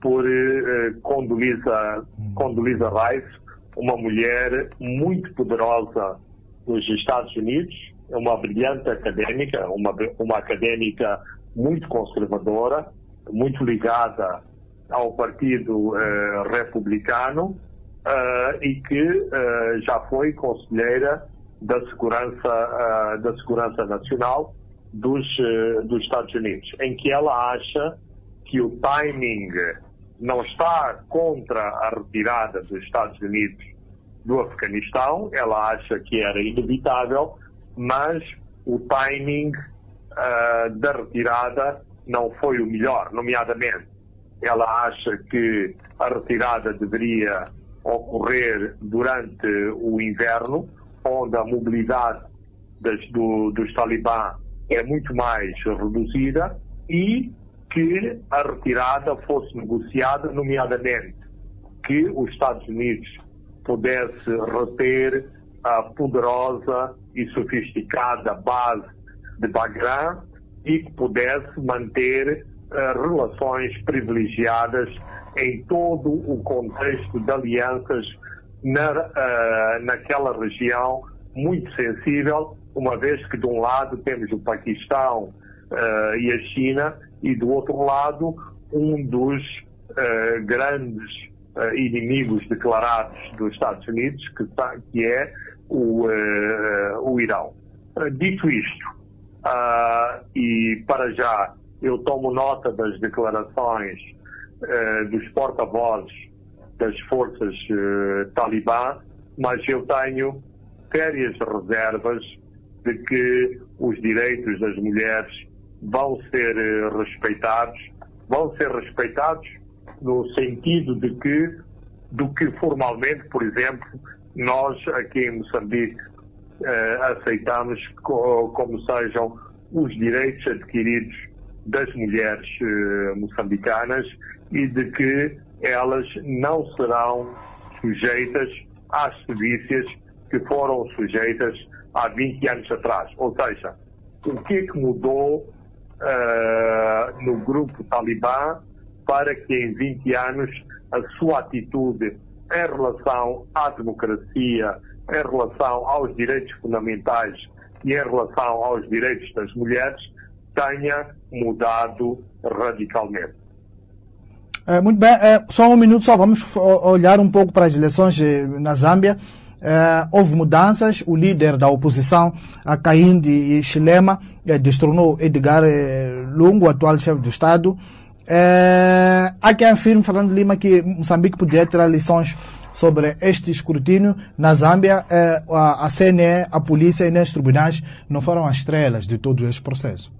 por uh, Condoleezza, Condoleezza Rice, uma mulher muito poderosa dos Estados Unidos, uma brilhante acadêmica, uma, uma acadêmica muito conservadora, muito ligada ao Partido uh, Republicano uh, e que uh, já foi conselheira da segurança da segurança nacional dos dos Estados Unidos, em que ela acha que o timing não está contra a retirada dos Estados Unidos do Afeganistão, ela acha que era inevitável, mas o timing uh, da retirada não foi o melhor, nomeadamente. Ela acha que a retirada deveria ocorrer durante o inverno, onde a mobilidade das, do, dos talibã é muito mais reduzida e que a retirada fosse negociada, nomeadamente que os Estados Unidos pudesse reter a poderosa e sofisticada base de Bagram e que pudesse manter uh, relações privilegiadas em todo o contexto de alianças na, uh, naquela região muito sensível, uma vez que de um lado temos o Paquistão uh, e a China e do outro lado um dos uh, grandes uh, inimigos declarados dos Estados Unidos, que, tá, que é o, uh, o Irão. dito isto, e para já eu tomo nota das declarações dos porta-vozes das forças talibã, mas eu tenho sérias reservas de que os direitos das mulheres vão ser eh, respeitados, vão ser respeitados no sentido de que, do que formalmente, por exemplo, nós aqui em Moçambique eh, aceitamos co como sejam os direitos adquiridos das mulheres eh, moçambicanas e de que elas não serão sujeitas às sedícias que foram sujeitas há 20 anos atrás. Ou seja, o que é que mudou uh, no grupo talibã para que em 20 anos a sua atitude em relação à democracia, em relação aos direitos fundamentais e em relação aos direitos das mulheres tenha mudado radicalmente. É, muito bem, é, só um minuto só, vamos olhar um pouco para as eleições na Zâmbia. Uh, houve mudanças. O líder da oposição, a Cainde Chilema, uh, destronou Edgar uh, Lungu, atual chefe do Estado. É, há quem afirme, Fernando Lima, que Moçambique poderia tirar lições sobre este escrutínio. Na Zâmbia, é, a, a CNE, a polícia e nem os tribunais não foram as estrelas de todo este processo.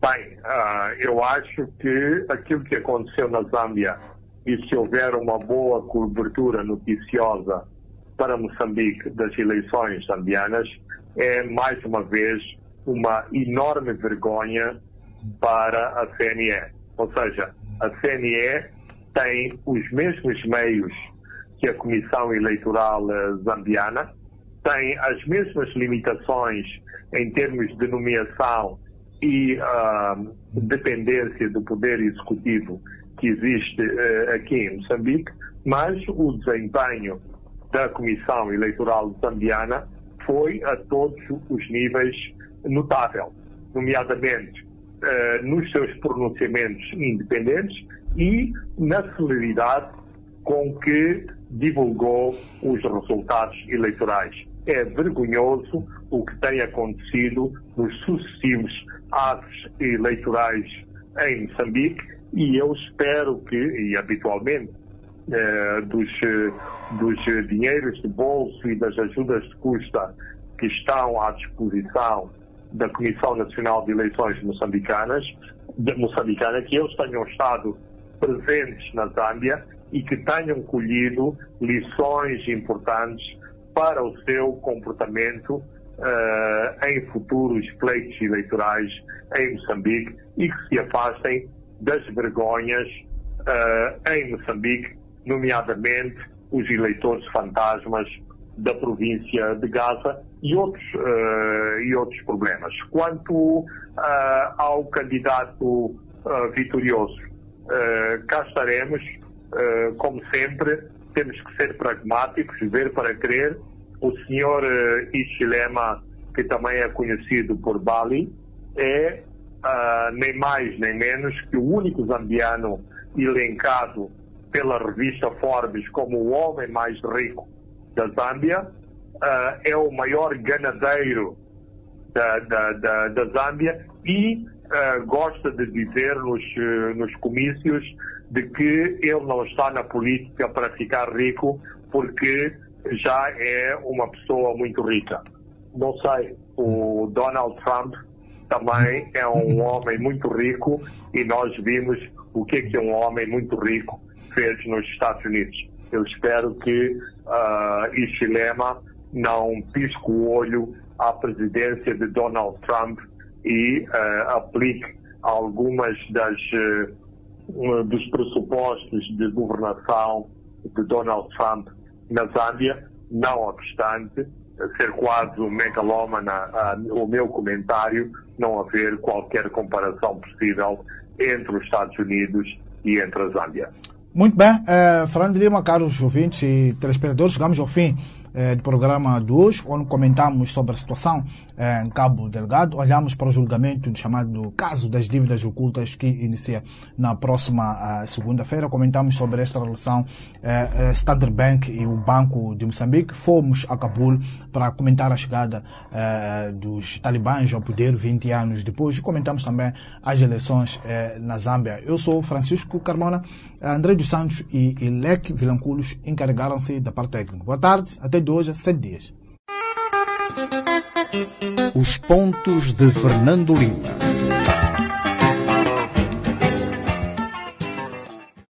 Bem, uh, eu acho que aquilo que aconteceu na Zâmbia e se houver uma boa cobertura noticiosa para Moçambique das eleições zambianas, é mais uma vez uma enorme vergonha para a CNE. Ou seja, a CNE tem os mesmos meios que a Comissão Eleitoral eh, Zambiana, tem as mesmas limitações em termos de nomeação e uh, dependência do Poder Executivo que existe uh, aqui em Moçambique, mas o desempenho da Comissão Eleitoral Zambiana foi a todos os níveis notável, nomeadamente uh, nos seus pronunciamentos independentes e na celeridade com que divulgou os resultados eleitorais. É vergonhoso o que tem acontecido nos sucessivos atos eleitorais em Moçambique e eu espero que, e habitualmente, eh, dos, dos dinheiros de bolso e das ajudas de custa que estão à disposição da Comissão Nacional de Eleições Moçambicanas, de Moçambicana, que eles tenham estado presentes na Zâmbia e que tenham colhido lições importantes para o seu comportamento uh, em futuros pleitos eleitorais em Moçambique e que se afastem das vergonhas uh, em Moçambique, nomeadamente os eleitores fantasmas da província de Gaza e outros, uh, e outros problemas. Quanto uh, ao candidato vitorioso, cá estaremos, como sempre, temos que ser pragmáticos, ver para crer. O senhor Ichilema, que também é conhecido por Bali, é nem mais nem menos que o único zambiano elencado pela revista Forbes como o homem mais rico da Zâmbia, uh, é o maior ganadeiro da, da, da, da Zâmbia e uh, gosta de dizer nos, uh, nos comícios de que ele não está na política para ficar rico porque já é uma pessoa muito rica. Não sei, o Donald Trump também é um homem muito rico e nós vimos o que, é que um homem muito rico fez nos Estados Unidos. Eu espero que uh, este lema não pisque o olho à presidência de Donald Trump e uh, aplique algumas das uh, dos pressupostos de governação de Donald Trump na Zâmbia, não obstante ser quase um megalómana uh, o meu comentário, não haver qualquer comparação possível entre os Estados Unidos e entre a Zâmbia. Muito bem, eh, Fernando Lima, caros ouvintes e telespectadores, chegamos ao fim eh, do programa de hoje, onde comentamos sobre a situação eh, em Cabo Delgado, olhamos para o julgamento do chamado caso das dívidas ocultas que inicia na próxima uh, segunda-feira, comentamos sobre esta relação eh, Standard Bank e o Banco de Moçambique, fomos a Cabul para comentar a chegada dos talibãs ao poder 20 anos depois. E comentamos também as eleições na Zâmbia. Eu sou Francisco Carmona, André dos Santos e Ilek Vilanculos encarregaram-se da parte técnica. Boa tarde, até de hoje a sete dias. Os pontos de Fernando Lima.